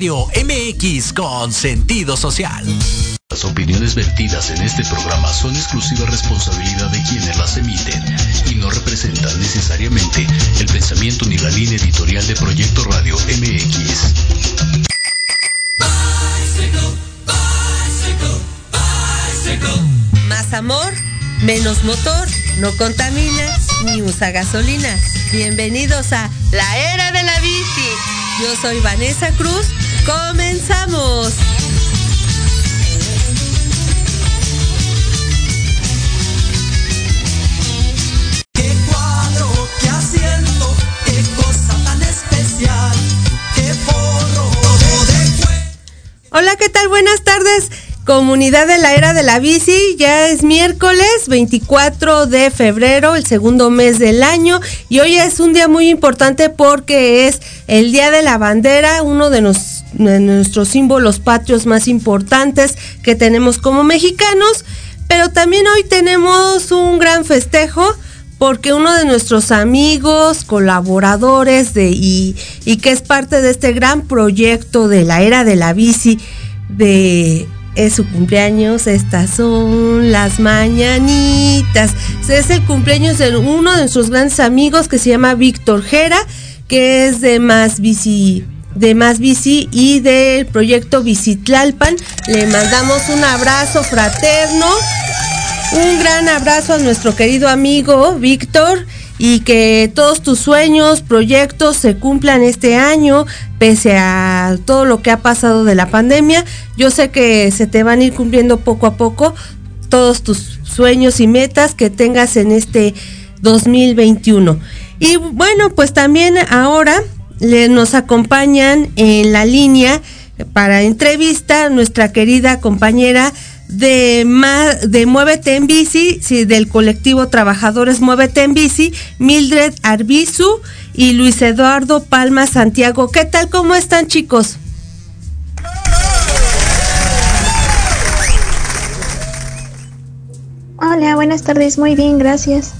Radio MX con sentido social. Las opiniones vertidas en este programa son exclusiva responsabilidad de quienes las emiten y no representan necesariamente el pensamiento ni la línea editorial de Proyecto Radio MX. Más amor, menos motor, no contamina ni usa gasolina. Bienvenidos a La Era de la Bici. Yo soy Vanessa Cruz. Comenzamos. Qué cuadro, qué asiento, qué cosa tan especial, qué forro de Hola, ¿qué tal? Buenas tardes. Comunidad de la Era de la Bici, ya es miércoles 24 de febrero, el segundo mes del año, y hoy es un día muy importante porque es el Día de la Bandera, uno de, nos- de nuestros símbolos patrios más importantes que tenemos como mexicanos, pero también hoy tenemos un gran festejo porque uno de nuestros amigos, colaboradores de, y, y que es parte de este gran proyecto de la Era de la Bici, de es su cumpleaños, estas son las mañanitas. Es el cumpleaños de uno de nuestros grandes amigos que se llama Víctor Jera, que es de Más Bici, de Más Bici y del proyecto Bicitlalpan. Le mandamos un abrazo fraterno, un gran abrazo a nuestro querido amigo Víctor y que todos tus sueños, proyectos se cumplan este año, pese a todo lo que ha pasado de la pandemia. Yo sé que se te van a ir cumpliendo poco a poco todos tus sueños y metas que tengas en este 2021. Y bueno, pues también ahora le, nos acompañan en la línea para entrevista nuestra querida compañera de, de Muévete en Bici, sí, del colectivo Trabajadores Muévete en Bici, Mildred Arbizu y Luis Eduardo Palma Santiago. ¿Qué tal? ¿Cómo están chicos? Hola, buenas tardes, muy bien, gracias.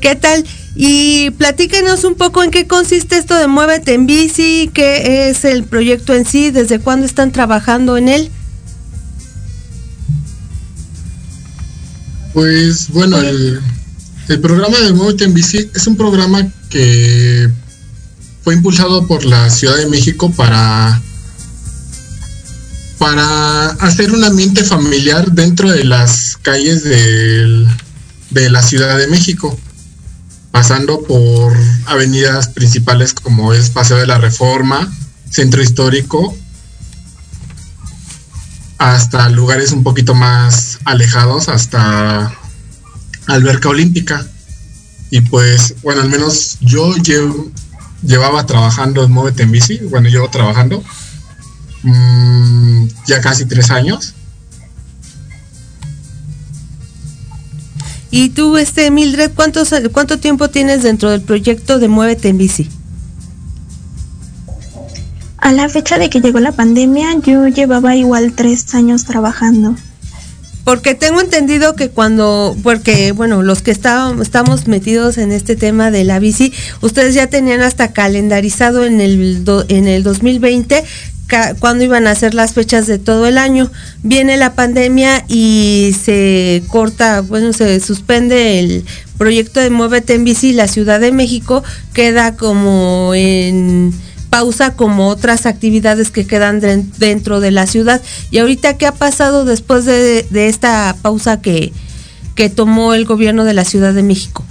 ¿Qué tal? Y platíquenos un poco en qué consiste esto de Muévete en Bici, qué es el proyecto en sí, desde cuándo están trabajando en él. Pues bueno, el, el programa de Muévete en Bici es un programa que fue impulsado por la Ciudad de México para, para hacer un ambiente familiar dentro de las calles del- de la Ciudad de México, pasando por avenidas principales como es Paseo de la Reforma, Centro Histórico, hasta lugares un poquito más alejados, hasta Alberca Olímpica. Y pues, bueno, al menos yo llevaba trabajando en Móvete en Bici, bueno, llevo trabajando mm, ya casi tres años. Y tú, este Mildred, ¿cuántos, ¿cuánto tiempo tienes dentro del proyecto de Muévete en Bici? A la fecha de que llegó la pandemia, yo llevaba igual tres años trabajando. Porque tengo entendido que cuando, porque bueno, los que estábamos, estamos metidos en este tema de la bici, ustedes ya tenían hasta calendarizado en el, do- en el 2020 ca- cuándo iban a ser las fechas de todo el año. Viene la pandemia y se corta, bueno, se suspende el proyecto de Muévete en Bici, la Ciudad de México queda como en pausa como otras actividades que quedan den- dentro de la ciudad. Y ahorita, ¿qué ha pasado después de, de esta pausa que, que tomó el gobierno de la Ciudad de México?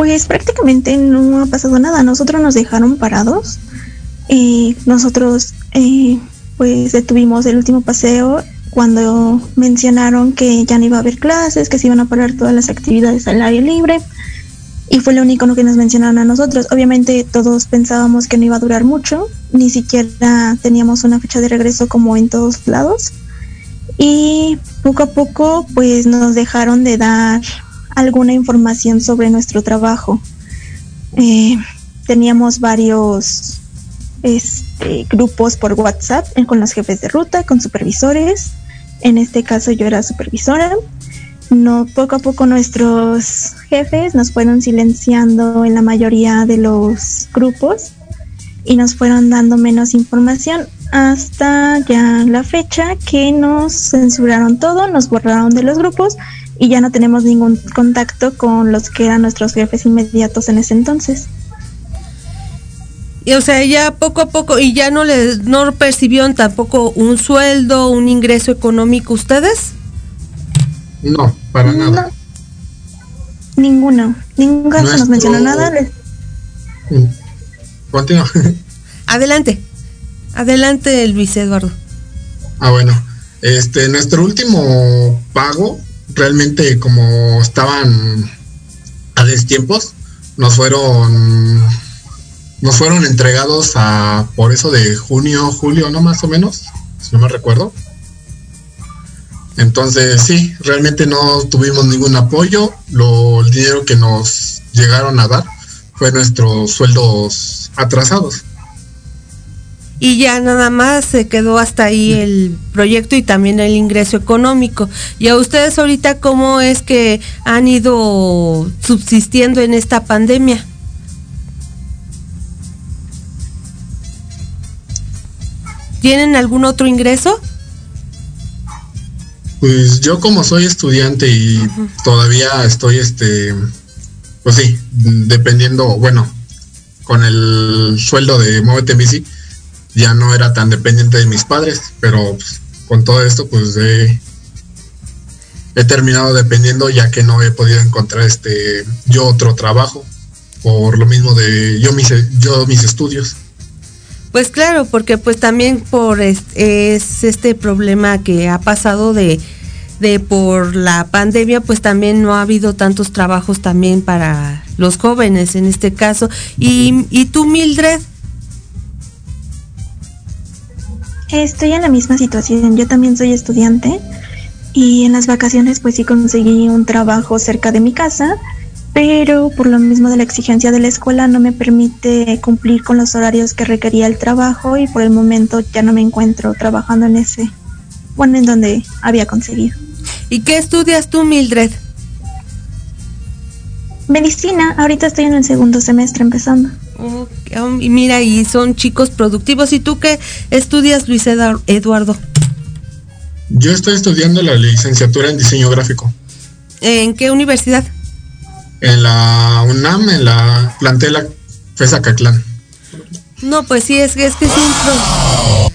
Pues prácticamente no ha pasado nada. Nosotros nos dejaron parados. Eh, nosotros eh, pues detuvimos el último paseo cuando mencionaron que ya no iba a haber clases, que se iban a parar todas las actividades al aire libre. Y fue lo único que nos mencionaron a nosotros. Obviamente todos pensábamos que no iba a durar mucho, ni siquiera teníamos una fecha de regreso como en todos lados. Y poco a poco pues nos dejaron de dar alguna información sobre nuestro trabajo. Eh, teníamos varios este, grupos por WhatsApp eh, con los jefes de ruta, con supervisores. En este caso yo era supervisora. no poco a poco nuestros jefes nos fueron silenciando en la mayoría de los grupos y nos fueron dando menos información hasta ya la fecha que nos censuraron todo, nos borraron de los grupos y ya no tenemos ningún contacto con los que eran nuestros jefes inmediatos en ese entonces. Y o sea, ya poco a poco y ya no les no percibieron tampoco un sueldo, un ingreso económico ustedes? No, para nada. No, ninguno, nunca se nos mencionó nada. les-. Continúa. Adelante. Adelante, Luis Eduardo. Ah, bueno. Este, nuestro último pago, realmente como estaban a destiempos, nos fueron nos fueron entregados a por eso de junio, julio, ¿no? Más o menos, si no me recuerdo. Entonces, sí, realmente no tuvimos ningún apoyo. Lo, el dinero que nos llegaron a dar fue nuestros sueldos atrasados. Y ya nada más se quedó hasta ahí el proyecto y también el ingreso económico. ¿Y a ustedes ahorita cómo es que han ido subsistiendo en esta pandemia? ¿Tienen algún otro ingreso? Pues yo como soy estudiante y todavía estoy, este, pues sí, dependiendo, bueno, con el sueldo de Muévete Bici, ya no era tan dependiente de mis padres, pero pues, con todo esto, pues he, terminado dependiendo ya que no he podido encontrar, este, yo otro trabajo, por lo mismo de yo mis, yo mis estudios. Pues claro, porque pues también por es, es este problema que ha pasado de, de por la pandemia, pues también no ha habido tantos trabajos también para los jóvenes en este caso. Y, y tú, Mildred, Estoy en la misma situación, yo también soy estudiante y en las vacaciones pues sí conseguí un trabajo cerca de mi casa, pero por lo mismo de la exigencia de la escuela no me permite cumplir con los horarios que requería el trabajo y por el momento ya no me encuentro trabajando en ese, bueno, en donde había conseguido. ¿y qué estudias tú, Mildred? Medicina, ahorita estoy en el segundo semestre empezando. Oh, y mira, y son chicos productivos. ¿Y tú qué estudias, Luis Edu- Eduardo? Yo estoy estudiando la licenciatura en diseño gráfico ¿En qué universidad? en la UNAM, en la plantela FESA Caclán. No, pues sí, es que es, que es un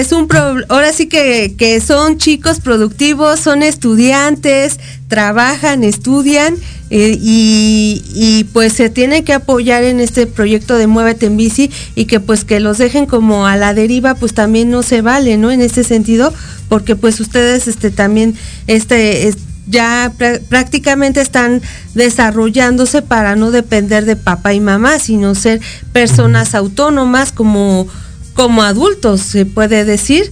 es un pro- ahora sí que, que son chicos productivos, son estudiantes, trabajan, estudian eh, y, pues se tiene que apoyar en este proyecto de Muévete en Bici y que pues que los dejen como a la deriva pues también no se vale, ¿no? En este sentido, porque pues ustedes este también este es- ya prá- prácticamente están desarrollándose para no depender de papá y mamá, sino ser personas autónomas como, como adultos, se puede decir.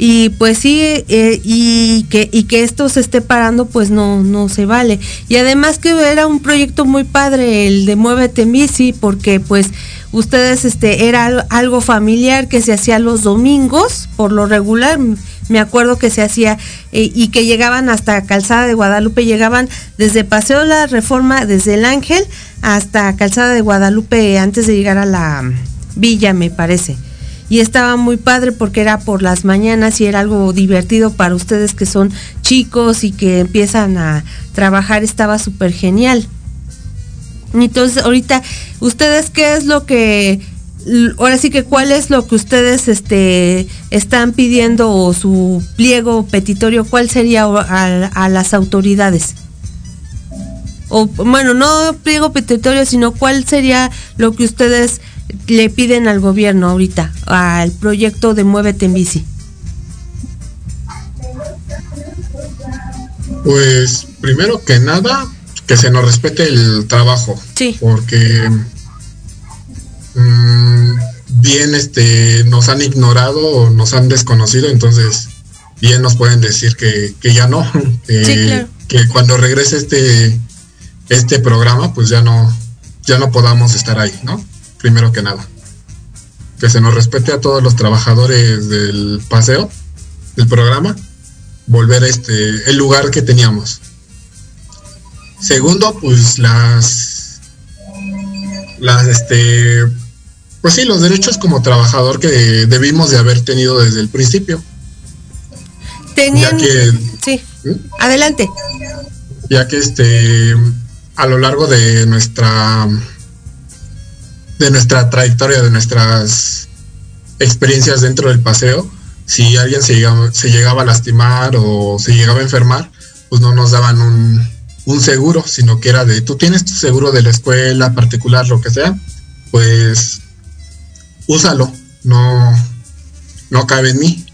Y pues sí, eh, y, que, y que esto se esté parando, pues no, no se vale. Y además que era un proyecto muy padre el de Muévete Bici, porque pues ustedes, este, era al- algo familiar que se hacía los domingos, por lo regular, me acuerdo que se hacía eh, y que llegaban hasta Calzada de Guadalupe, llegaban desde Paseo La Reforma, desde el Ángel hasta Calzada de Guadalupe antes de llegar a la villa, me parece. Y estaba muy padre porque era por las mañanas y era algo divertido para ustedes que son chicos y que empiezan a trabajar, estaba súper genial. Entonces, ahorita, ¿ustedes qué es lo que, ahora sí que cuál es lo que ustedes este, están pidiendo o su pliego petitorio, cuál sería a, a las autoridades? O bueno, no pliego petitorio, sino cuál sería lo que ustedes le piden al gobierno ahorita, al proyecto de Muévete en Bici. Pues primero que nada, que se nos respete el trabajo. Sí. Porque mm, bien este nos han ignorado o nos han desconocido, entonces bien nos pueden decir que, que ya no. Que, Sí, claro. que cuando regrese este este programa, pues ya no, ya no podamos estar ahí, ¿no? Primero que nada. Que se nos respete a todos los trabajadores del paseo, del programa, volver a este, el lugar que teníamos. Segundo, pues las, las, este, pues sí, los derechos como trabajador que debimos de haber tenido desde el principio. Tenían, Ya que- sí, ¿Mm? adelante. ya que este a lo largo de nuestra de nuestra trayectoria de nuestras experiencias dentro del paseo si alguien se llegaba, se llegaba a lastimar o se llegaba a enfermar pues no nos daban un, un seguro sino que era de tú tienes tu seguro de la escuela particular lo que sea pues úsalo no no cabe en mí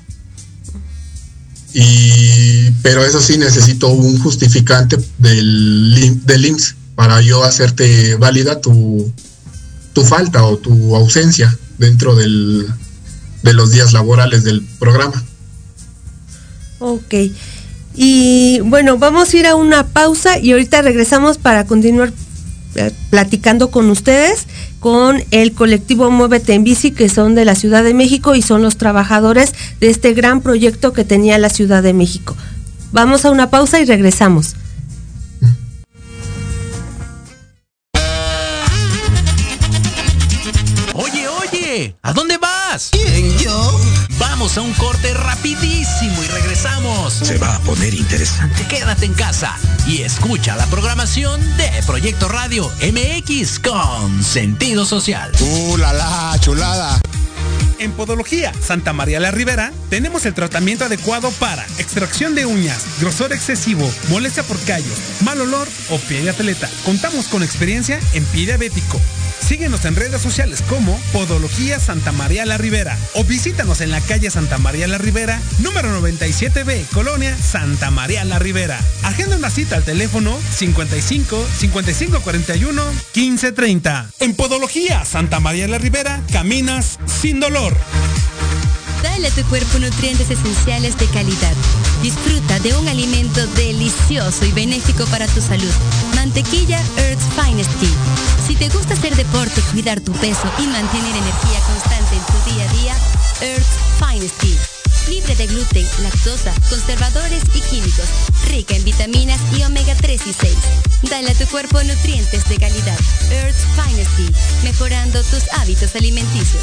y pero eso sí necesito un justificante del, del IMSS para yo hacerte válida tu, tu falta o tu ausencia dentro del, de los días laborales del programa. Ok. Y bueno, vamos a ir a una pausa y ahorita regresamos para continuar eh, platicando con ustedes, con el colectivo Muévete en Bici, que son de la Ciudad de México y son los trabajadores de este gran proyecto que tenía la Ciudad de México. Vamos a una pausa y regresamos. ¿A dónde vas? ¿Quién yo? Vamos a un corte rapidísimo y regresamos. Se va a poner interesante. Quédate en casa y escucha la programación de Proyecto Radio MX con sentido social. ¡Uh, la, la, chulada! En Podología Santa María la Ribera tenemos el tratamiento adecuado para extracción de uñas, grosor excesivo, molestia por callos, mal olor o pie de atleta. Contamos con experiencia en pie diabético. Síguenos en redes sociales como Podología Santa María la Ribera o visítanos en la calle Santa María la Ribera, número 97B, Colonia Santa María la Ribera. Agenda una cita al teléfono 55 55 41 15 30. En Podología Santa María la Ribera caminas sin dolor. Dale a tu cuerpo nutrientes esenciales de calidad. Disfruta de un alimento delicioso y benéfico para tu salud. Mantequilla Earth's Finest Tea. Si te gusta hacer deporte, cuidar tu peso y mantener energía constante en tu día a día, Earth's Finest Tea. Libre de gluten, lactosa, conservadores y químicos. Rica en vitaminas y omega 3 y 6. Dale a tu cuerpo nutrientes de calidad. Earth's Finest Tea. Mejorando tus hábitos alimenticios.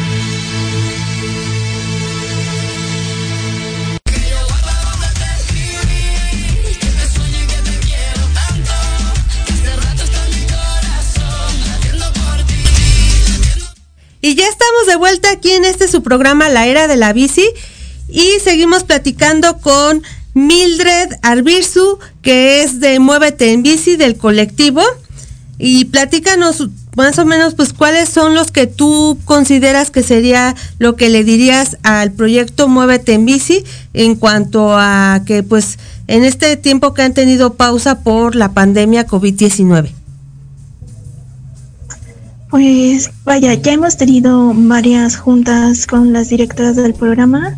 De vuelta aquí en este su programa La Era de la Bici y seguimos platicando con Mildred Arbirzu, que es de Muévete en Bici del colectivo. Y platícanos más o menos pues cuáles son los que tú consideras que sería lo que le dirías al proyecto Muévete en Bici en cuanto a que pues en este tiempo que han tenido pausa por la pandemia COVID-19. Pues vaya, ya hemos tenido varias juntas con las directoras del programa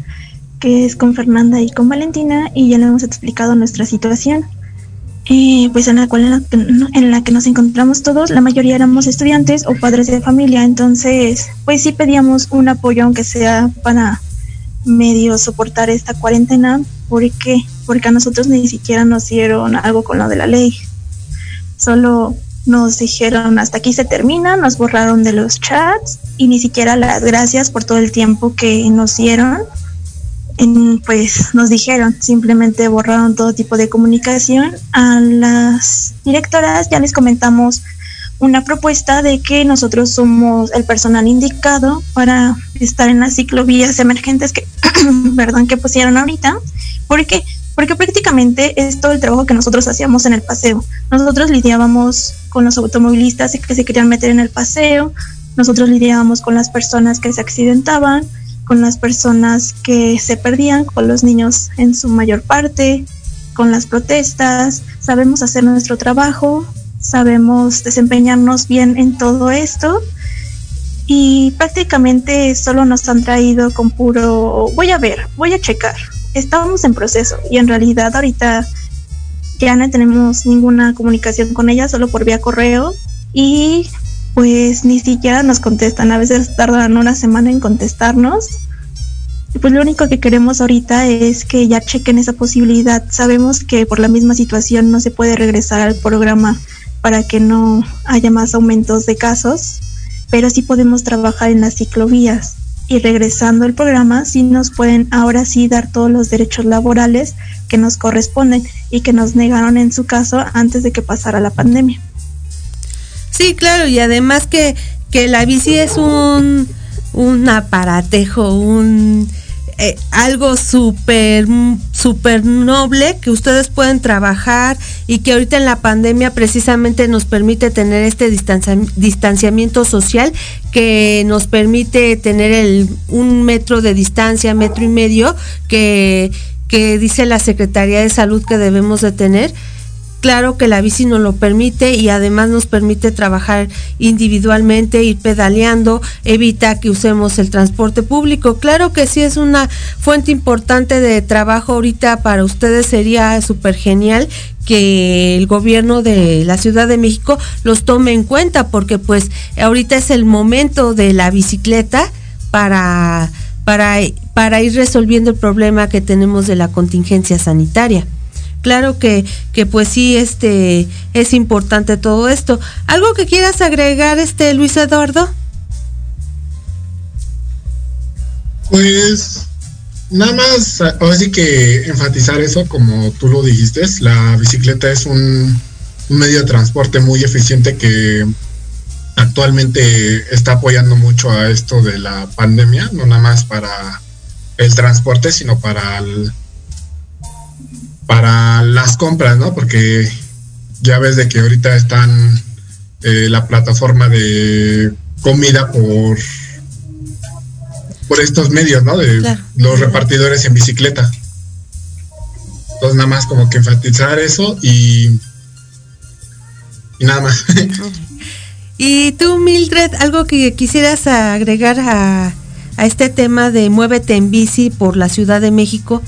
que es con Fernanda y con Valentina, y ya le hemos explicado nuestra situación. Eh, pues en la cual en la, que, en la que nos encontramos todos, la mayoría éramos estudiantes o padres de familia, entonces pues sí pedíamos un apoyo aunque sea para medio soportar esta cuarentena. ¿Por qué? Porque a nosotros ni siquiera nos dieron algo con lo de la ley. Solo nos dijeron hasta aquí se termina, nos borraron de los chats y ni siquiera las gracias por todo el tiempo que nos dieron. En, pues nos dijeron, simplemente borraron todo tipo de comunicación. A las directoras ya les comentamos una propuesta de que nosotros somos el personal indicado para estar en las ciclovías emergentes que, perdón, que pusieron ahorita, porque porque prácticamente es todo el trabajo que nosotros hacíamos en el paseo. Nosotros lidiábamos con los automovilistas que se querían meter en el paseo, nosotros lidiábamos con las personas que se accidentaban, con las personas que se perdían, con los niños en su mayor parte, con las protestas, sabemos hacer nuestro trabajo, sabemos desempeñarnos bien en todo esto y prácticamente solo nos han traído con puro voy a ver, voy a checar, estábamos en proceso y en realidad ahorita ya no tenemos ninguna comunicación con ella, solo por vía correo y pues ni siquiera nos contestan, a veces tardan una semana en contestarnos. Y pues lo único que queremos ahorita es que ya chequen esa posibilidad. Sabemos que por la misma situación no se puede regresar al programa para que no haya más aumentos de casos, pero sí podemos trabajar en las ciclovías y regresando al programa sí nos pueden ahora sí dar todos los derechos laborales que nos corresponden y que nos negaron en su caso antes de que pasara la pandemia. Sí, claro, y además que, que la bici es un, un aparatejo, un eh, algo súper súper noble que ustedes pueden trabajar y que ahorita en la pandemia precisamente nos permite tener este distanciamiento social que nos permite tener el un metro de distancia, metro y medio que que dice la Secretaría de Salud que debemos de tener Claro que la bici nos lo permite y además nos permite trabajar individualmente, ir pedaleando, evita que usemos el transporte público. Claro que sí es una fuente importante de trabajo ahorita para ustedes, sería súper genial que el gobierno de la Ciudad de México los tome en cuenta porque pues ahorita es el momento de la bicicleta para, para, para ir resolviendo el problema que tenemos de la contingencia sanitaria claro que, que pues sí, este, es importante todo esto. ¿Algo que quieras agregar, este, Luis Eduardo? Pues nada más, ahora sí que enfatizar eso, como tú lo dijiste, la bicicleta es un, un medio de transporte muy eficiente que actualmente está apoyando mucho a esto de la pandemia, no nada más para el transporte, sino para el, para las compras, ¿no? Porque ya ves de que ahorita están eh, la plataforma de comida por por estos medios, ¿no? De los repartidores en bicicleta. Entonces nada más como que enfatizar eso y, y nada más. y tú, Mildred, algo que quisieras agregar a, a este tema de Muévete en bici por la Ciudad de México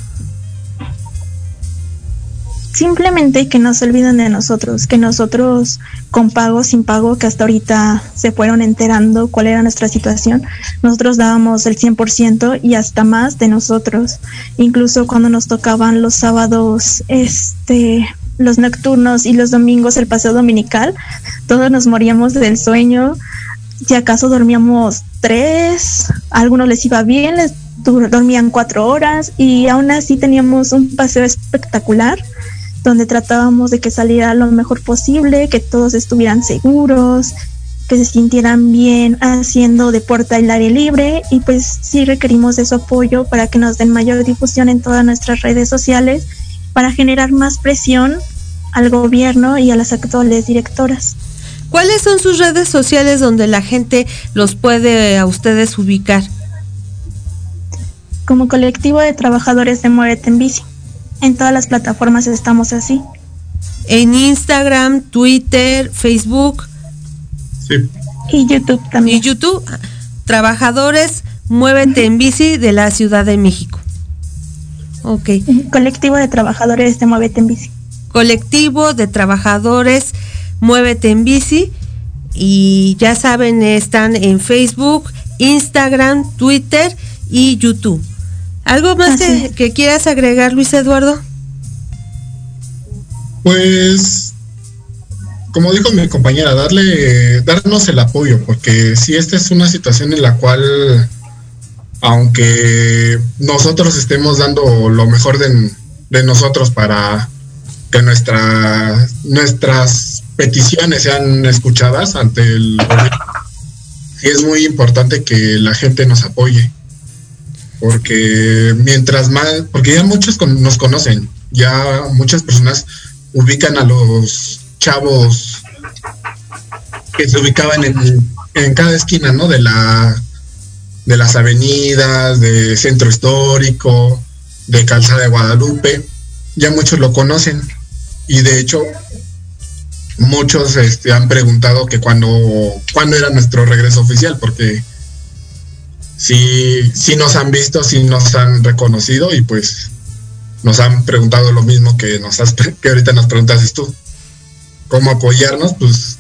simplemente que no se olviden de nosotros, que nosotros con pago, sin pago, que hasta ahorita se fueron enterando cuál era nuestra situación, nosotros dábamos el 100% y hasta más de nosotros. Incluso cuando nos tocaban los sábados, este, los nocturnos y los domingos el paseo dominical, todos nos moríamos del sueño. Si acaso dormíamos tres, a algunos les iba bien, les dormían cuatro horas y aún así teníamos un paseo espectacular donde tratábamos de que saliera lo mejor posible, que todos estuvieran seguros, que se sintieran bien haciendo deporte al aire libre y pues sí requerimos de su apoyo para que nos den mayor difusión en todas nuestras redes sociales para generar más presión al gobierno y a las actuales directoras. ¿Cuáles son sus redes sociales donde la gente los puede a ustedes ubicar? Como colectivo de trabajadores de Muérete en Bici. En todas las plataformas estamos así. En Instagram, Twitter, Facebook. Sí. Y YouTube también. Y YouTube, trabajadores, muévete en bici de la Ciudad de México. Ok. Colectivo de trabajadores de Muévete en Bici. Colectivo de trabajadores Muévete en Bici. Y ya saben, están en Facebook, Instagram, Twitter y YouTube. ¿Algo más que, que quieras agregar, Luis Eduardo? Pues, como dijo mi compañera, darle, darnos el apoyo, porque si esta es una situación en la cual, aunque nosotros estemos dando lo mejor de, de nosotros para que nuestra, nuestras peticiones sean escuchadas ante el gobierno, sí es muy importante que la gente nos apoye. Porque mientras más, porque ya muchos con- nos conocen, ya muchas personas ubican a los chavos que se ubicaban en, en cada esquina, ¿no? De la de las avenidas, de centro histórico, de Calzada de Guadalupe, ya muchos lo conocen y de hecho muchos este, han preguntado que cuando cuándo era nuestro regreso oficial porque sí sí nos han visto, sí nos han reconocido y pues nos han preguntado lo mismo que nos has que ahorita nos preguntas tú. ¿Cómo apoyarnos? Pues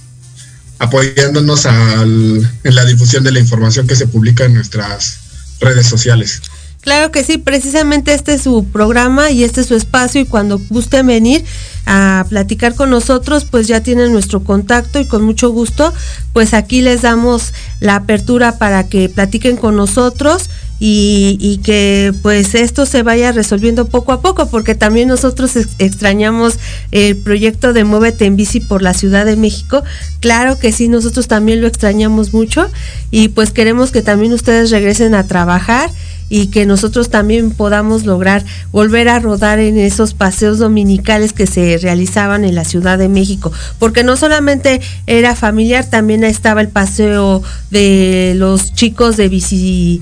apoyándonos al- en la difusión de la información que se publica en nuestras redes sociales. Claro que sí, precisamente este es su programa y este es su espacio y cuando gusten venir a platicar con nosotros, pues ya tienen nuestro contacto y con mucho gusto, pues aquí les damos la apertura para que platiquen con nosotros y, que pues esto se vaya resolviendo poco a poco, porque también nosotros ex- extrañamos el proyecto de Muévete en Bici por la Ciudad de México. Claro que sí, nosotros también lo extrañamos mucho y pues queremos que también ustedes regresen a trabajar y que nosotros también podamos lograr volver a rodar en esos paseos dominicales que se realizaban en la Ciudad de México, porque no solamente era familiar, también estaba el paseo de los chicos de bici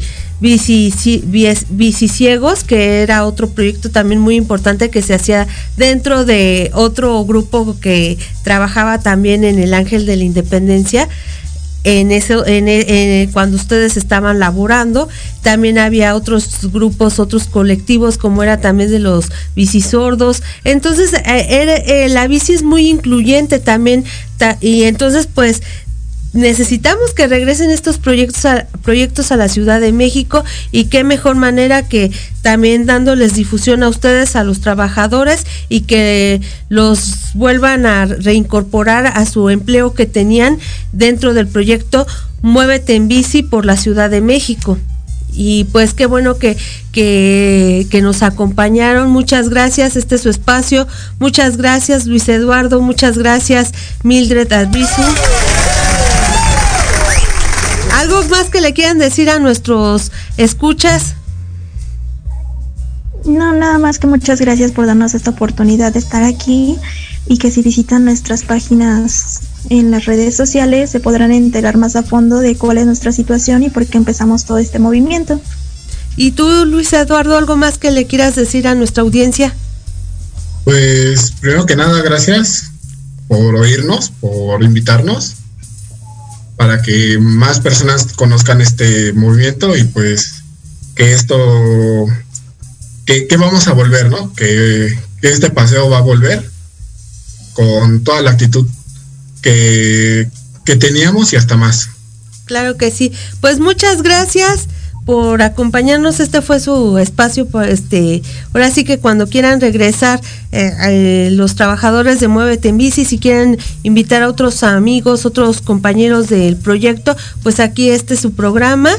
biciciegos, que era otro proyecto también muy importante que se hacía dentro de otro grupo que trabajaba también en el Ángel de la Independencia en eso en, en- cuando ustedes estaban laborando también había otros grupos otros colectivos como era también de los bicisordos. Entonces eh, eh, la bici es muy incluyente también ta- y entonces pues necesitamos que regresen estos proyectos a, proyectos a la Ciudad de México y qué mejor manera que también dándoles difusión a ustedes, a los trabajadores y que los vuelvan a reincorporar a su empleo que tenían dentro del proyecto Muévete en bici por la Ciudad de México. Y pues qué bueno que, que, nos acompañaron. Muchas gracias. Este es su espacio. Muchas gracias, Luis Eduardo. Muchas gracias, Mildred Albizu. ¿Algo más que le quieran decir a nuestros escuchas? No, nada más que muchas gracias por darnos esta oportunidad de estar aquí y que si visitan nuestras páginas en las redes sociales se podrán enterar más a fondo de cuál es nuestra situación y por qué empezamos todo este movimiento. ¿Y tú, Luis Eduardo, algo más que le quieras decir a nuestra audiencia? Pues primero que nada, gracias por oírnos, por invitarnos, para que más personas conozcan este movimiento y pues que esto, que, vamos a volver, ¿no? Que, que este paseo va a volver con toda la actitud que, que teníamos y hasta más. Claro que sí. Pues muchas gracias por acompañarnos. Este fue su espacio. Por este, ahora sí que cuando quieran regresar eh, eh, los trabajadores de Muévete en Bici, si quieren invitar a otros amigos, otros compañeros del proyecto, pues aquí este es su programa.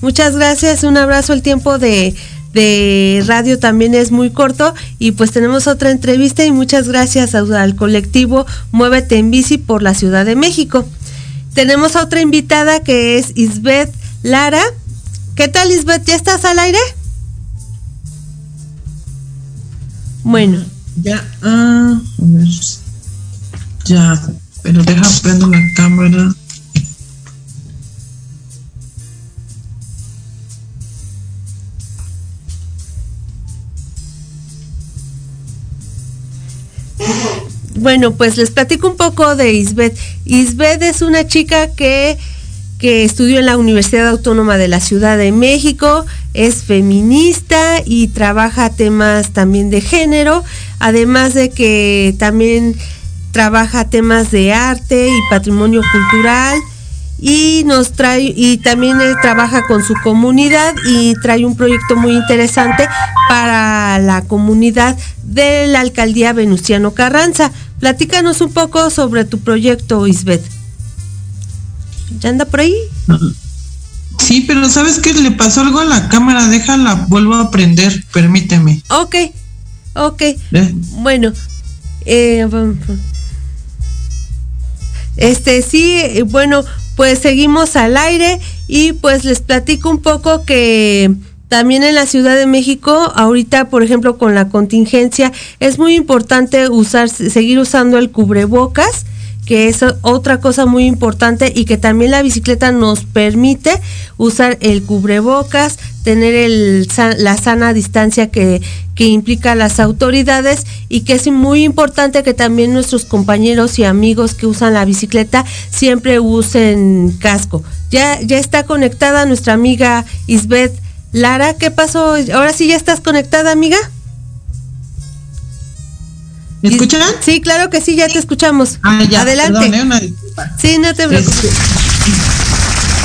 Muchas gracias. Un abrazo. El tiempo de de radio también es muy corto y pues tenemos otra entrevista y muchas gracias al colectivo Muévete en Bici por la Ciudad de México. Tenemos a otra invitada que es Isbeth Lara. ¿Qué tal Isbeth? ¿Ya estás al aire? Bueno. Ya, ah, a ver. Ya, pero deja prendo la cámara. Bueno, pues les platico un poco de Isbeth. Isbeth es una chica que, que estudió en la Universidad Autónoma de la Ciudad de México, es feminista y trabaja temas también de género, además de que también trabaja temas de arte y patrimonio cultural y nos trae y también trabaja con su comunidad y trae un proyecto muy interesante para la comunidad de la alcaldía Venustiano Carranza. Platícanos un poco sobre tu proyecto, Isbeth. ¿Ya anda por ahí? Sí, pero ¿sabes qué? Le pasó algo a la cámara, déjala, vuelvo a prender, permíteme. Ok, ok. Bueno, eh, este sí, bueno, pues seguimos al aire y pues les platico un poco que también en la Ciudad de México, ahorita, por ejemplo, con la contingencia, es muy importante usar, seguir usando el cubrebocas que es otra cosa muy importante y que también la bicicleta nos permite usar el cubrebocas, tener la sana distancia que, que implica las autoridades y que es muy importante que también nuestros compañeros y amigos que usan la bicicleta siempre usen casco. Ya, ya está conectada nuestra amiga Isbeth Lara. ¿Qué pasó? Ahora sí ya estás conectada, amiga. ¿Me escuchan? Sí, claro que sí, ya te escuchamos. Ah, ya, Adelante. Perdón, ¿eh? una disculpa. Sí, no te preocupes. Este,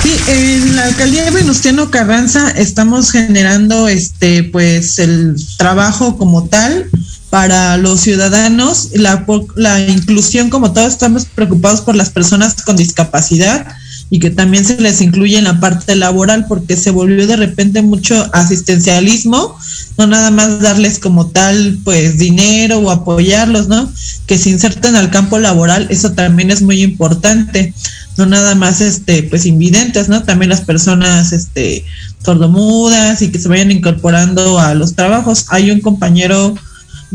sí, en la alcaldía de Venustiano Carranza estamos generando este pues el trabajo como tal para los ciudadanos, la, la inclusión como tal, estamos preocupados por las personas con discapacidad y que también se les incluye en la parte laboral porque se volvió de repente mucho asistencialismo, no nada más darles como tal pues dinero o apoyarlos, ¿no? Que se inserten al campo laboral, eso también es muy importante, no nada más este pues invidentes, ¿no? También las personas este sordomudas y que se vayan incorporando a los trabajos. Hay un compañero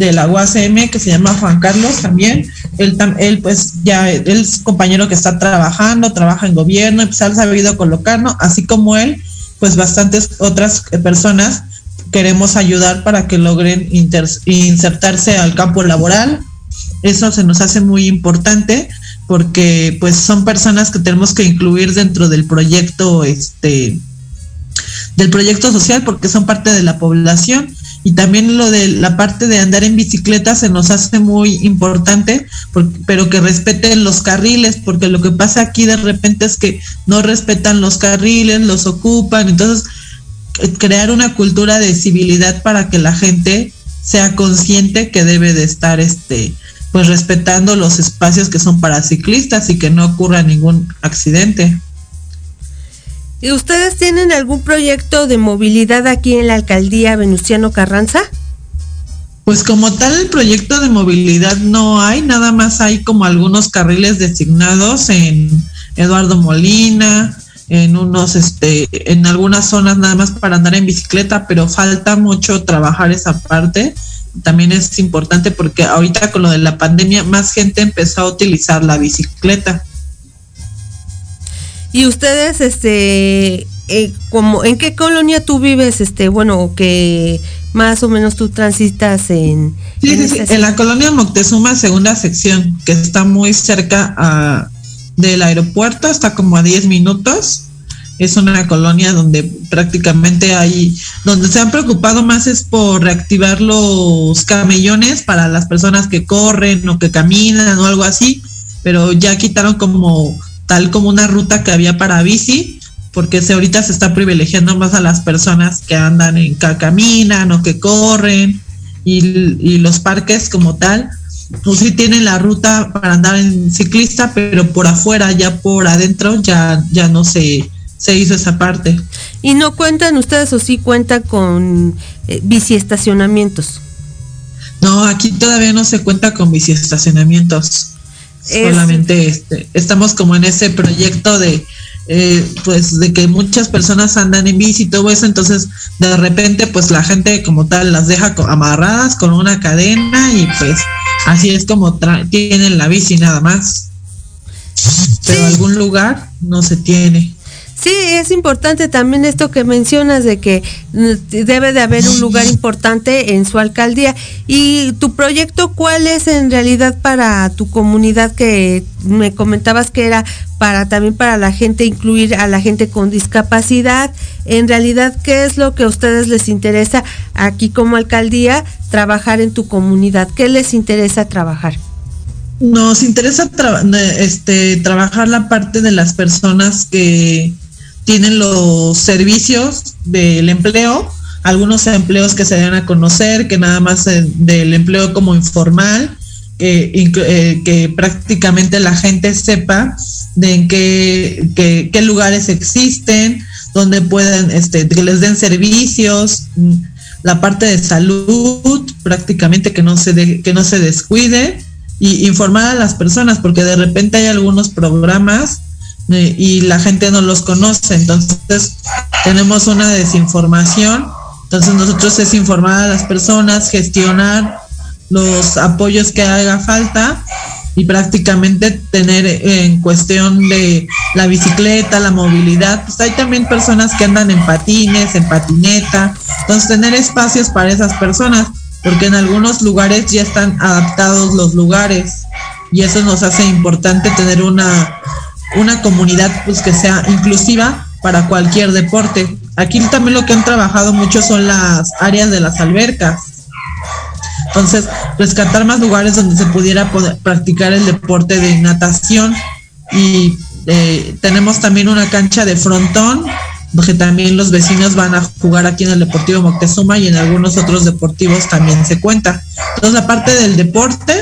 de la UACM que se llama Juan Carlos también. Él, él pues ya, él es compañero que está trabajando, trabaja en gobierno, pues ha sabido colocarnos, así como él, pues bastantes otras personas queremos ayudar para que logren insertarse al campo laboral. Eso se nos hace muy importante porque pues son personas que tenemos que incluir dentro del proyecto este del proyecto social porque son parte de la población y también lo de la parte de andar en bicicleta se nos hace muy importante, pero que respeten los carriles, porque lo que pasa aquí de repente es que no respetan los carriles, los ocupan, entonces crear una cultura de civilidad para que la gente sea consciente que debe de estar este pues respetando los espacios que son para ciclistas y que no ocurra ningún accidente. ¿Y ustedes tienen algún proyecto de movilidad aquí en la alcaldía Venustiano Carranza? Pues como tal el proyecto de movilidad no hay, nada más hay como algunos carriles designados en Eduardo Molina, en unos este en algunas zonas nada más para andar en bicicleta, pero falta mucho trabajar esa parte. También es importante porque ahorita con lo de la pandemia más gente empezó a utilizar la bicicleta. Y ustedes, este, eh, como, ¿en qué colonia tú vives? Este, bueno, que más o menos tú transitas en... Sí, en, sí, sí. en la colonia Moctezuma, segunda sección, que está muy cerca a, del aeropuerto, está como a 10 minutos. Es una colonia donde prácticamente hay, donde se han preocupado más es por reactivar los camellones para las personas que corren o que caminan o algo así, pero ya quitaron como tal como una ruta que había para bici, porque se, ahorita se está privilegiando más a las personas que andan en que caminan o que corren y, y los parques como tal, pues sí tienen la ruta para andar en ciclista, pero por afuera, ya por adentro, ya, ya no se, se hizo esa parte. ¿Y no cuentan ustedes o sí cuentan con eh, bici estacionamientos? No, aquí todavía no se cuenta con bici Es... Solamente este, estamos como en ese proyecto de eh, pues de que muchas personas andan en bici y todo eso, entonces de repente pues la gente como tal las deja amarradas con una cadena y pues así es como tienen la bici nada más. Pero algún lugar no se tiene. Sí, es importante también esto que mencionas de que mm, debe de haber un lugar importante en su alcaldía. ¿Y tu proyecto cuál es en realidad para tu comunidad que me comentabas que era para también para la gente incluir a la gente con discapacidad? En realidad, ¿qué es lo que a ustedes les interesa aquí como alcaldía trabajar en tu comunidad? ¿Qué les interesa trabajar? Nos interesa este, trabajar la parte de las personas que tienen los servicios del empleo, algunos empleos que se dan a conocer, que nada más del empleo como informal, eh, que prácticamente la gente sepa de en qué, qué, lugares existen, donde pueden, este, que les den servicios, la parte de salud, prácticamente que no se, que no se descuide, y informar a las personas, porque de repente hay algunos programas y la gente no los conoce. Entonces tenemos una desinformación. Entonces nosotros es informar a las personas, gestionar los apoyos que haga falta y prácticamente tener en cuestión de la bicicleta, la movilidad, pues hay también personas que andan en patines, en patineta, entonces tener espacios para esas personas, porque en algunos lugares ya están adaptados los lugares y eso nos hace importante tener una una comunidad pues que sea inclusiva para cualquier deporte. Aquí también lo que han trabajado mucho son las áreas de las albercas. Entonces, rescatar más lugares donde se pudiera practicar el deporte de natación y eh, tenemos también una cancha de frontón donde también los vecinos van a jugar aquí en el Deportivo Moctezuma y en algunos otros deportivos también se cuenta. Entonces, la parte del deporte,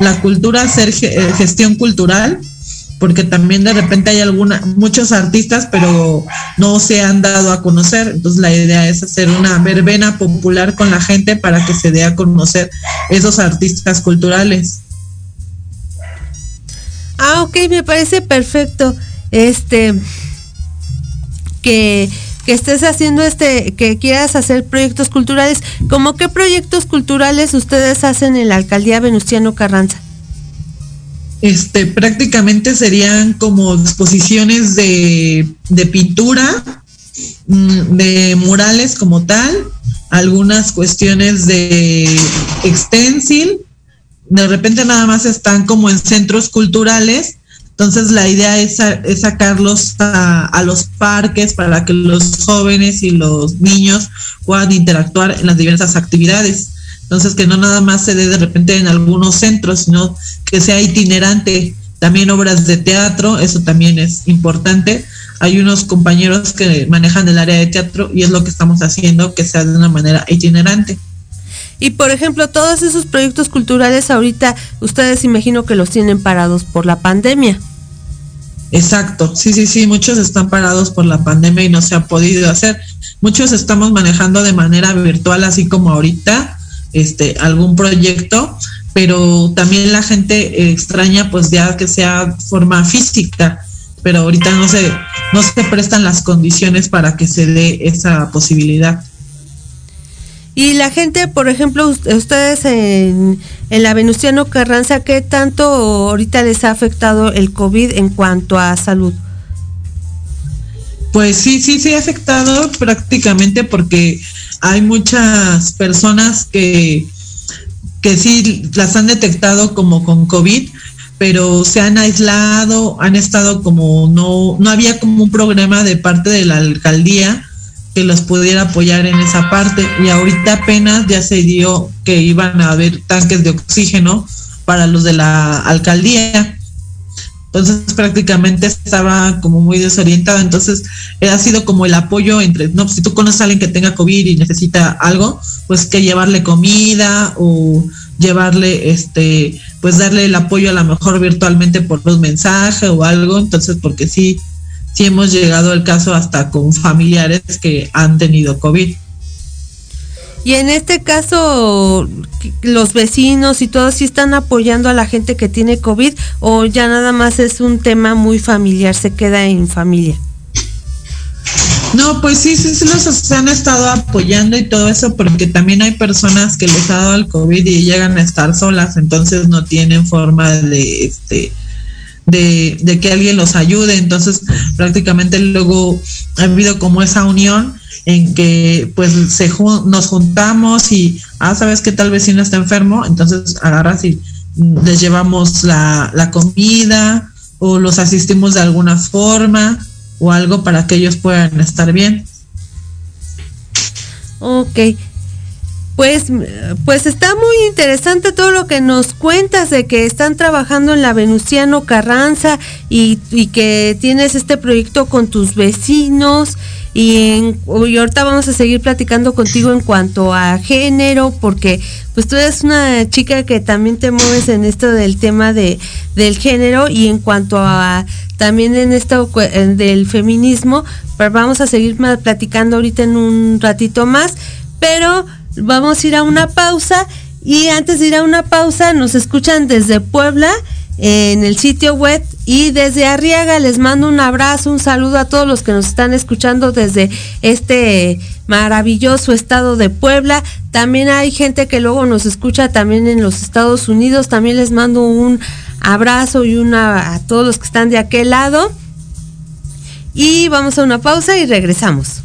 la cultura, hacer eh, gestión cultural, porque también de repente hay alguna, muchos artistas, pero no se han dado a conocer. Entonces la idea es hacer una verbena popular con la gente para que se dé a conocer esos artistas culturales. Ah, ok, me parece perfecto. Este que, que estés haciendo este, que quieras hacer proyectos culturales. ¿Cómo qué proyectos culturales ustedes hacen en la alcaldía Venustiano Carranza? Este, prácticamente serían como exposiciones de, pintura, mm, de murales como tal, algunas cuestiones de extensil, de repente nada más están como en centros culturales, entonces la idea es, sacarlos a, a, los parques para que los jóvenes y los niños puedan interactuar en las diversas actividades. Entonces, que no nada más se dé de repente en algunos centros, sino que sea itinerante. También obras de teatro, eso también es importante. Hay unos compañeros que manejan el área de teatro y es lo que estamos haciendo, que sea de una manera itinerante. Y por ejemplo, todos esos proyectos culturales ahorita, ustedes imagino que los tienen parados por la pandemia. Exacto, sí, sí, sí, muchos están parados por la pandemia y no se ha podido hacer. Muchos estamos manejando de manera virtual, así como ahorita, este, algún proyecto, pero también la gente extraña pues ya que sea forma física, pero ahorita no se, no se prestan las condiciones para que se dé esa posibilidad. Y la gente, por ejemplo, ustedes en, en la Venustiano Carranza, ¿qué tanto ahorita les ha afectado el COVID en cuanto a salud? Pues sí, sí, sí ha afectado prácticamente porque hay muchas personas que, que sí las han detectado como con COVID, pero se han aislado, han estado como no, no había como un programa de parte de la alcaldía que los pudiera apoyar en esa parte. Y ahorita apenas ya se dio que iban a haber tanques de oxígeno para los de la alcaldía entonces prácticamente estaba como muy desorientado. Entonces ha sido como el apoyo entre, no, si tú conoces a alguien que tenga COVID y necesita algo, pues que llevarle comida o llevarle, este, pues darle el apoyo a lo mejor virtualmente por los mensajes o algo. Entonces, porque sí, sí hemos llegado al caso hasta con familiares que han tenido COVID. Y en este caso, los vecinos y todos sí están apoyando a la gente que tiene COVID o ya nada más es un tema muy familiar, se queda en familia. No, pues sí, sí, sí los han estado apoyando y todo eso porque también hay personas que les ha dado el COVID y llegan a estar solas, entonces no tienen forma de, este, de, de que alguien los ayude. Entonces, prácticamente luego ha habido como esa unión en que pues se nos juntamos y, ah, sabes que tal vecino está enfermo, entonces agarras y les llevamos la, la comida o los asistimos de alguna forma o algo para que ellos puedan estar bien. Ok. Pues, pues está muy interesante todo lo que nos cuentas de que están trabajando en la Venustiano Carranza y, y que tienes este proyecto con tus vecinos y, en, ahorita vamos a seguir platicando contigo en cuanto a género porque pues tú eres una chica que también te mueves en esto del tema de del género y en cuanto a también en esto del feminismo pues vamos a seguir platicando ahorita en un ratito más pero vamos a ir a una pausa y antes de ir a una pausa nos escuchan desde Puebla en el sitio web y desde Arriaga les mando un abrazo, un saludo a todos los que nos están escuchando desde este maravilloso estado de Puebla. También hay gente que luego nos escucha también en los Estados Unidos. También les mando un abrazo y una a todos los que están de aquel lado. Y vamos a una pausa y regresamos.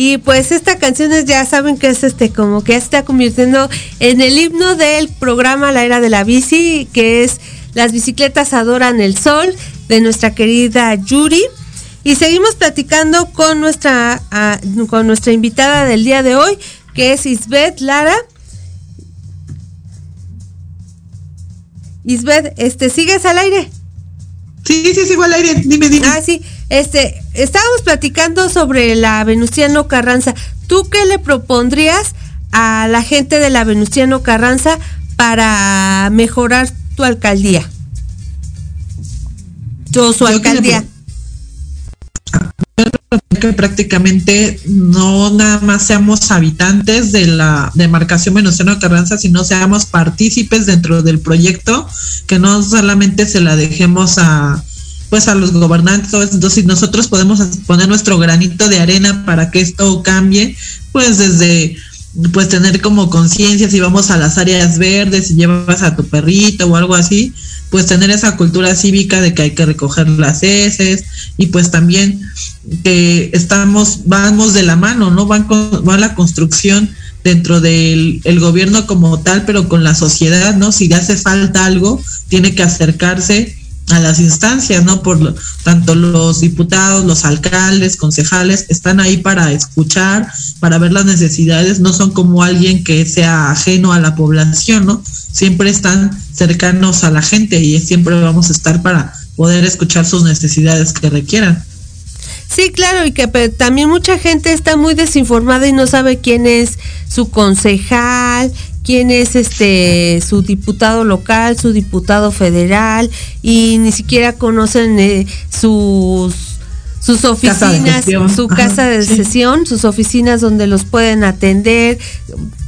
Y pues esta canción es, ya saben que es este como que está convirtiendo en el himno del programa La Era de la Bici, que es Las bicicletas adoran el sol, de nuestra querida Yuri. Y seguimos platicando con nuestra, con nuestra invitada del día de hoy, que es Isbeth Lara. Isbeth, este, ¿sigues al aire? Sí, sí, sigo al aire, dime, dime. Ah, sí, este, estábamos platicando sobre la Venustiano Carranza. ¿Tú qué le propondrías a la gente de la Venustiano Carranza para mejorar tu alcaldía? O su alcaldía que prácticamente no nada más seamos habitantes de la demarcación Venustiano Carranza, sino seamos partícipes dentro del proyecto, que no solamente se la dejemos a pues a los gobernantes, entonces si nosotros podemos poner nuestro granito de arena para que esto cambie, pues desde pues tener como conciencia si vamos a las áreas verdes, si llevas a tu perrito o algo así, pues tener esa cultura cívica de que hay que recoger las heces y pues también que estamos, vamos de la mano, ¿no? Van con, va la construcción dentro del el gobierno como tal, pero con la sociedad, ¿no? Si le hace falta algo, tiene que acercarse a las instancias, ¿no? Por lo, tanto los diputados, los alcaldes, concejales están ahí para escuchar, para ver las necesidades, no son como alguien que sea ajeno a la población, ¿no? Siempre están cercanos a la gente y siempre vamos a estar para poder escuchar sus necesidades que requieran. Sí, claro, y que también mucha gente está muy desinformada y no sabe quién es su concejal, quién es este su diputado local, su diputado federal y ni siquiera conocen eh, sus sus oficinas, su casa de sesión, sus oficinas donde los pueden atender,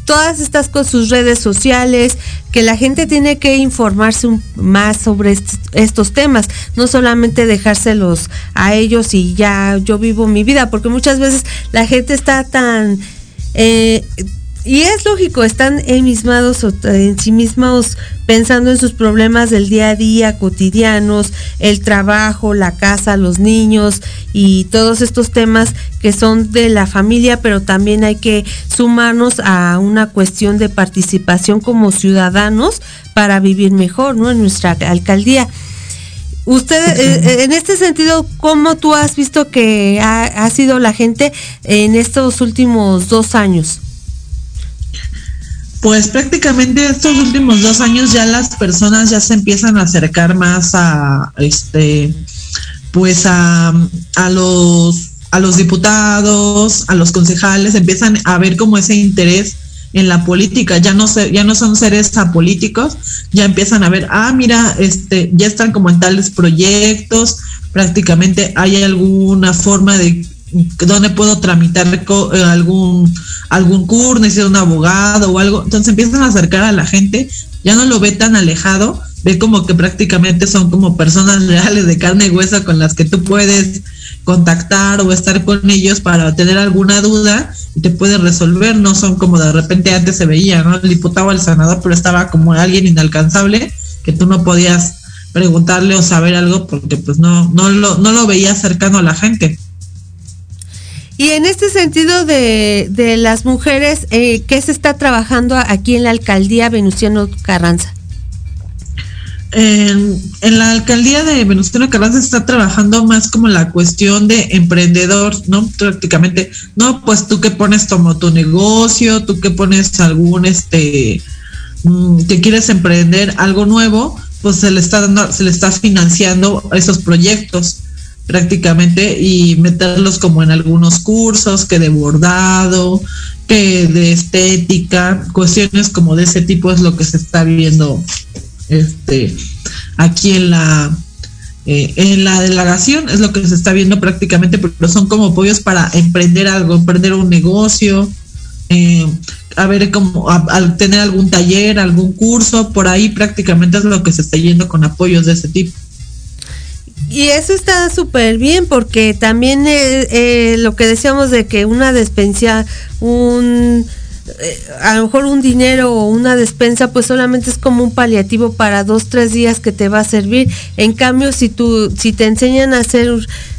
todas estas cosas, sus redes sociales, que la gente tiene que informarse más sobre estos temas, no solamente dejárselos a ellos y ya yo vivo mi vida, porque muchas veces la gente está tan... Eh, y es lógico, están enmismados en sí mismos pensando en sus problemas del día a día, cotidianos, el trabajo, la casa, los niños y todos estos temas que son de la familia, pero también hay que sumarnos a una cuestión de participación como ciudadanos para vivir mejor, ¿no? En nuestra alcaldía. Usted, eh, eh, en este sentido, ¿cómo tú has visto que ha sido la gente en estos últimos dos años? Pues prácticamente estos últimos dos años ya las personas ya se empiezan a acercar más a este pues a, a los a los diputados, a los concejales, empiezan a ver como ese interés en la política, ya no se, ya no son seres apolíticos, ya empiezan a ver, ah, mira, este, ya están como en tales proyectos, prácticamente hay alguna forma de dónde puedo tramitar eh, algún algún curso, necesito un abogado o algo. Entonces empiezan a acercar a la gente, ya no lo ve tan alejado, ve como que prácticamente son como personas reales de carne y hueso con las que tú puedes contactar o estar con ellos para tener alguna duda y te puedes resolver, no son como de repente antes se veía, ¿no? El diputado el senador, pero estaba como alguien inalcanzable que tú no podías preguntarle o saber algo porque pues no, no lo, no lo veías cercano a la gente. Y en este sentido de, de las mujeres, eh, ¿qué se está trabajando aquí en la alcaldía Venustiano Carranza? En, en, la alcaldía de Venustiano Carranza se está trabajando más como la cuestión de emprendedor, ¿no? Prácticamente, no, pues tú que pones como tu negocio, tú que pones algún, este, mm, que quieres emprender algo nuevo, pues se le está dando, se le está financiando esos proyectos prácticamente y meterlos como en algunos cursos que de bordado, que de estética, cuestiones como de ese tipo es lo que se está viendo este aquí en la eh, en la delegación es lo que se está viendo prácticamente, pero son como apoyos para emprender algo, emprender un negocio, eh, a ver tener algún taller, algún curso, por ahí prácticamente es lo que se está yendo con apoyos de ese tipo. Y eso está súper bien porque también eh, eh, lo que decíamos de que una despensa, un eh, a lo mejor un dinero o una despensa pues solamente es como un paliativo para dos tres días que te va a servir. En cambio si tú si te enseñan a hacer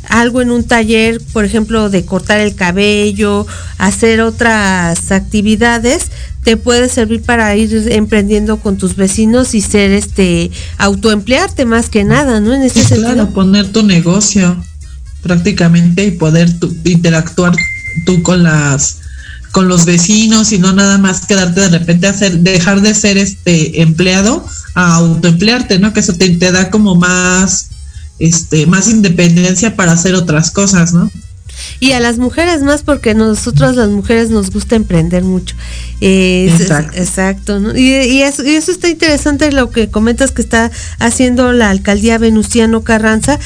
algo en un taller por ejemplo de cortar el cabello hacer otras actividades te puede servir para ir emprendiendo con tus vecinos y ser este autoemplearte más que nada, ¿no? En ese sentido. Claro, poner tu negocio prácticamente y poder interactuar tú con las con los vecinos y no nada más quedarte de repente a hacer dejar de ser este empleado a autoemplearte, ¿no? Que eso te, te da como más este más independencia para hacer otras cosas, ¿no? Y a las mujeres más porque nosotros las mujeres nos gusta emprender mucho. exacto. exacto y, eso, y, eso, está interesante lo que comentas que está haciendo la alcaldía Venustiano Carranza,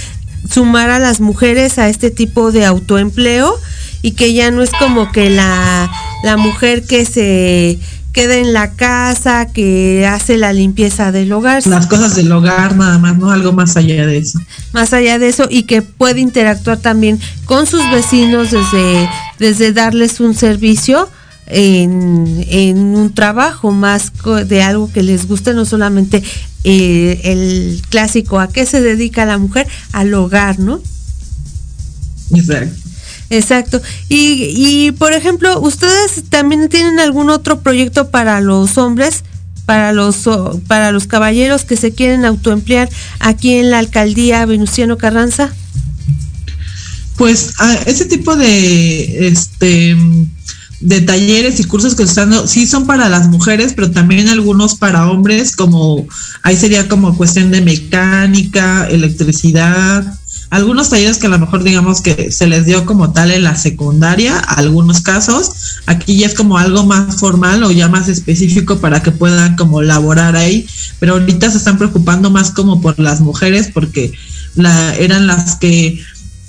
sumar a las mujeres a este tipo de autoempleo y que ya no es como que la, la mujer que se queda en la casa, que hace la limpieza del hogar. Las cosas del hogar nada más, no algo más allá de eso. Más allá de eso y que puede interactuar también con sus vecinos desde, desde darles un servicio en, en un trabajo más de algo que les guste, no solamente eh, el clásico, ¿a qué se dedica la mujer? Al hogar, ¿no? Exacto. Exacto. Y, y por ejemplo, ¿ustedes también tienen algún otro proyecto para los hombres? para los para los caballeros que se quieren autoemplear aquí en la alcaldía Venustiano Carranza? Pues ese tipo de este de talleres y cursos que están dando, sí son para las mujeres, pero también algunos para hombres, como ahí sería como cuestión de mecánica, electricidad, algunos talleres que a lo mejor digamos que se les dio como tal en la secundaria, algunos casos, aquí ya es como algo más formal o ya más específico para que puedan como laborar ahí, pero ahorita se están preocupando más como por las mujeres porque la, eran las que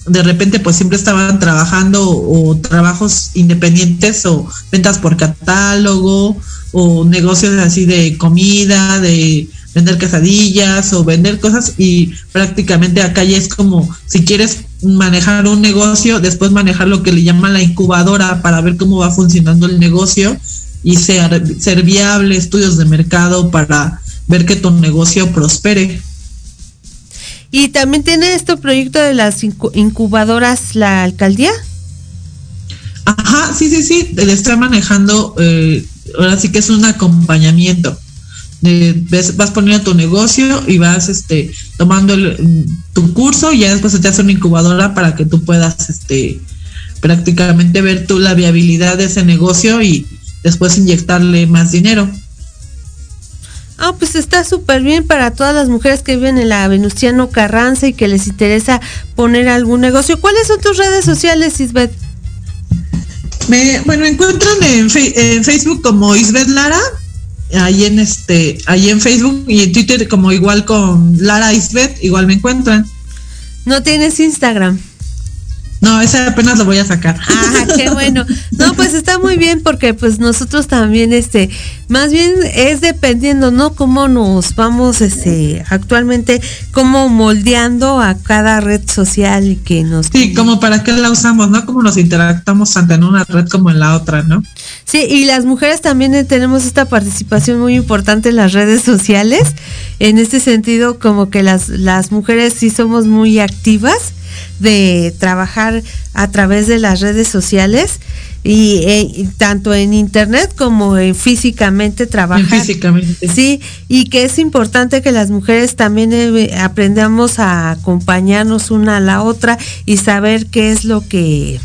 de repente pues siempre estaban trabajando o, trabajos independientes o ventas por catálogo o negocios así de comida, de vender quesadillas o vender cosas y prácticamente acá ya es como si quieres manejar un negocio, después manejar lo que le llaman la incubadora para ver cómo va funcionando el negocio y ser, ser viable, estudios de mercado para ver que tu negocio prospere. ¿Y también tiene este proyecto de las incubadoras la alcaldía? Ajá, sí, sí, sí, le está manejando, eh, ahora sí que es un acompañamiento. Vas poniendo tu negocio y vas este tomando tu curso y ya después se te hace una incubadora para que tú puedas este prácticamente ver tú la viabilidad de ese negocio y después inyectarle más dinero. Ah, pues está súper bien para todas las mujeres que viven en la Venustiano Carranza y que les interesa poner algún negocio. ¿Cuáles son tus redes sociales, Isbeth? Me, bueno, encuentran en, en, Facebook como Isbeth Lara, ahí en este, ahí en Facebook y en Twitter como igual con Lara Isbeth, igual me encuentran. ¿No tienes Instagram? No, ese apenas lo voy a sacar. Ah, qué bueno. No, pues está muy bien porque pues nosotros también, este, más bien es dependiendo, ¿no? Cómo nos vamos, este, actualmente, cómo moldeando a cada red social que nos... Sí, como para qué la usamos, ¿no? Como nos interactamos tanto en una red como en la otra, ¿no? Sí, y las mujeres también eh, tenemos esta participación muy importante en las redes sociales. En este sentido, como que las, las mujeres sí somos muy activas de trabajar a través de las redes sociales y eh, tanto en internet como en físicamente trabajar. físicamente. Sí, y que es importante que las mujeres también eh, aprendamos a acompañarnos una a la otra y saber qué es lo que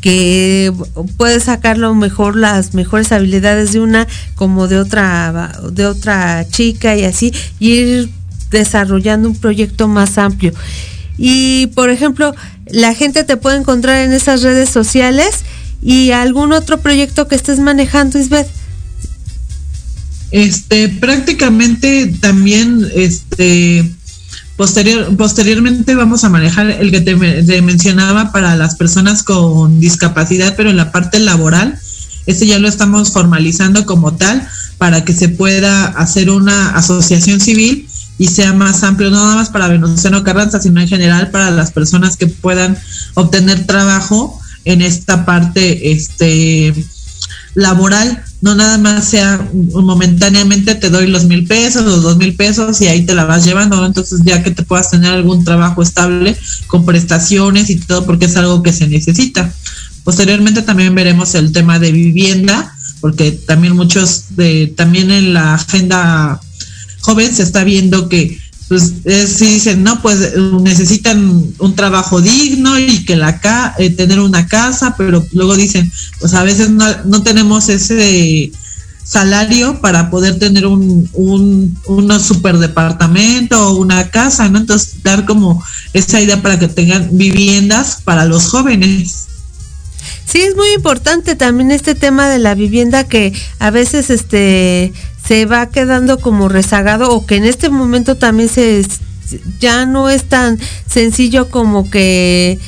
que puede sacar lo mejor las mejores habilidades de una como de otra de otra chica y así y ir desarrollando un proyecto más amplio. Y por ejemplo, la gente te puede encontrar en esas redes sociales y algún otro proyecto que estés manejando, Isbeth. Este, prácticamente también, este, posterior, posteriormente vamos a manejar el que te, mencionaba para las personas con discapacidad, pero en la parte laboral, este ya lo estamos formalizando como tal para que se pueda hacer una asociación civil y sea más amplio, no nada más para Venustiano Carranza, sino en general para las personas que puedan obtener trabajo en esta parte este laboral, no nada más sea momentáneamente te doy los mil pesos, los dos mil pesos y ahí te la vas llevando, entonces ya que te puedas tener algún trabajo estable con prestaciones y todo porque es algo que se necesita. Posteriormente también veremos el tema de vivienda, porque también muchos de, también en la agenda joven se está viendo que pues si dicen no pues necesitan un trabajo digno y que la ca eh, tener una casa pero luego dicen pues a veces no, no tenemos ese salario para poder tener un, un, un super departamento o una casa, ¿no? Entonces, dar como esa idea para que tengan viviendas para los jóvenes. Sí, es muy importante también este tema de la vivienda que a veces este se va quedando como rezagado o que en este momento también se ya no es tan sencillo como que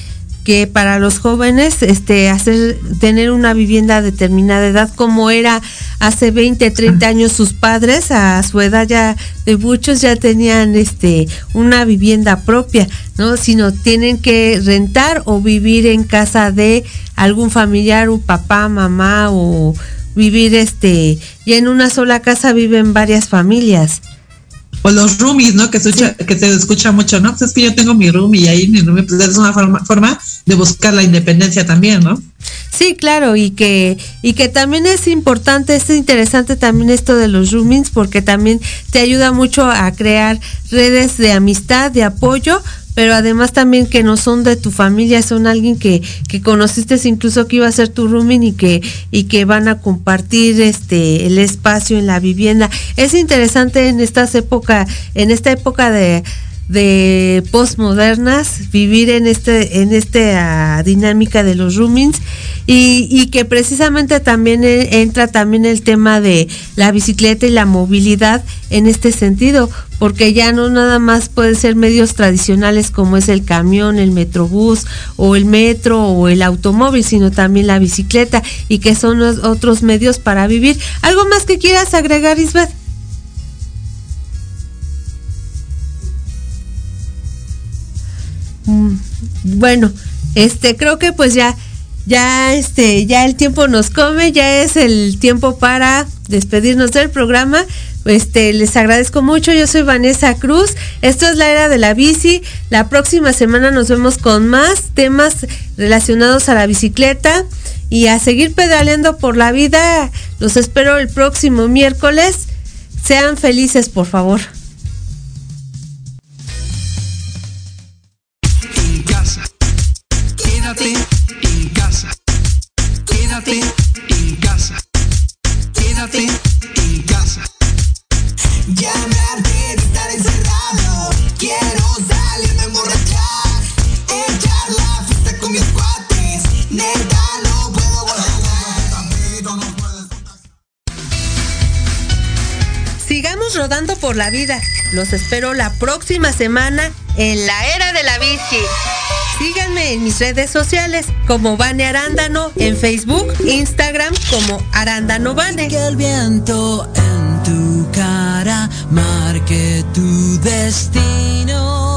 que para los jóvenes este hacer tener una vivienda a determinada edad como era hace 20, 30 años sus padres a su edad ya de muchos ya tenían este una vivienda propia, ¿no? Sino tienen que rentar o vivir en casa de algún familiar, un papá, mamá o vivir este y en una sola casa viven varias familias o los roomies, ¿no? Que escucha, que se escucha mucho, ¿no? Pues es que yo tengo mi roomie y ahí mi roomie, pues es una forma, forma de buscar la independencia también, ¿no? Sí, claro, y que, y que también es importante, es interesante también esto de los roomies porque también te ayuda mucho a crear redes de amistad, de apoyo, pero además también que no son de tu familia, son alguien que, que conociste incluso que iba a ser tu rooming y que, y que van a compartir este el espacio en la vivienda. Es interesante en estas épocas, en esta época de de postmodernas, vivir en este en esta dinámica de los roomings y, y, que precisamente también e, entra también el tema de la bicicleta y la movilidad en este sentido, porque ya no nada más pueden ser medios tradicionales como es el camión, el metrobús o el metro o el automóvil, sino también la bicicleta y que son otros medios para vivir. ¿Algo más que quieras agregar, Isbeth? Bueno, este creo que pues ya ya este ya el tiempo nos come, ya es el tiempo para despedirnos del programa. Este, les agradezco mucho. Yo soy Vanessa Cruz. Esto es la era de la bici. La próxima semana nos vemos con más temas relacionados a la bicicleta y a seguir pedaleando por la vida. Los espero el próximo miércoles. Sean felices, por favor. Quédate en casa. Quédate en casa. Quédate en casa. Ya me harté de estar encerrado. Quiero salirme a emborrachar. Echar la fiesta con mis cuates. Neta, no puedo Sigamos rodando por la vida. Los espero la próxima semana en la era de la bici. Síganme en mis redes sociales como Vane Arándano en Facebook, Instagram como Arándano Vane. Que el viento en tu cara marque tu destino.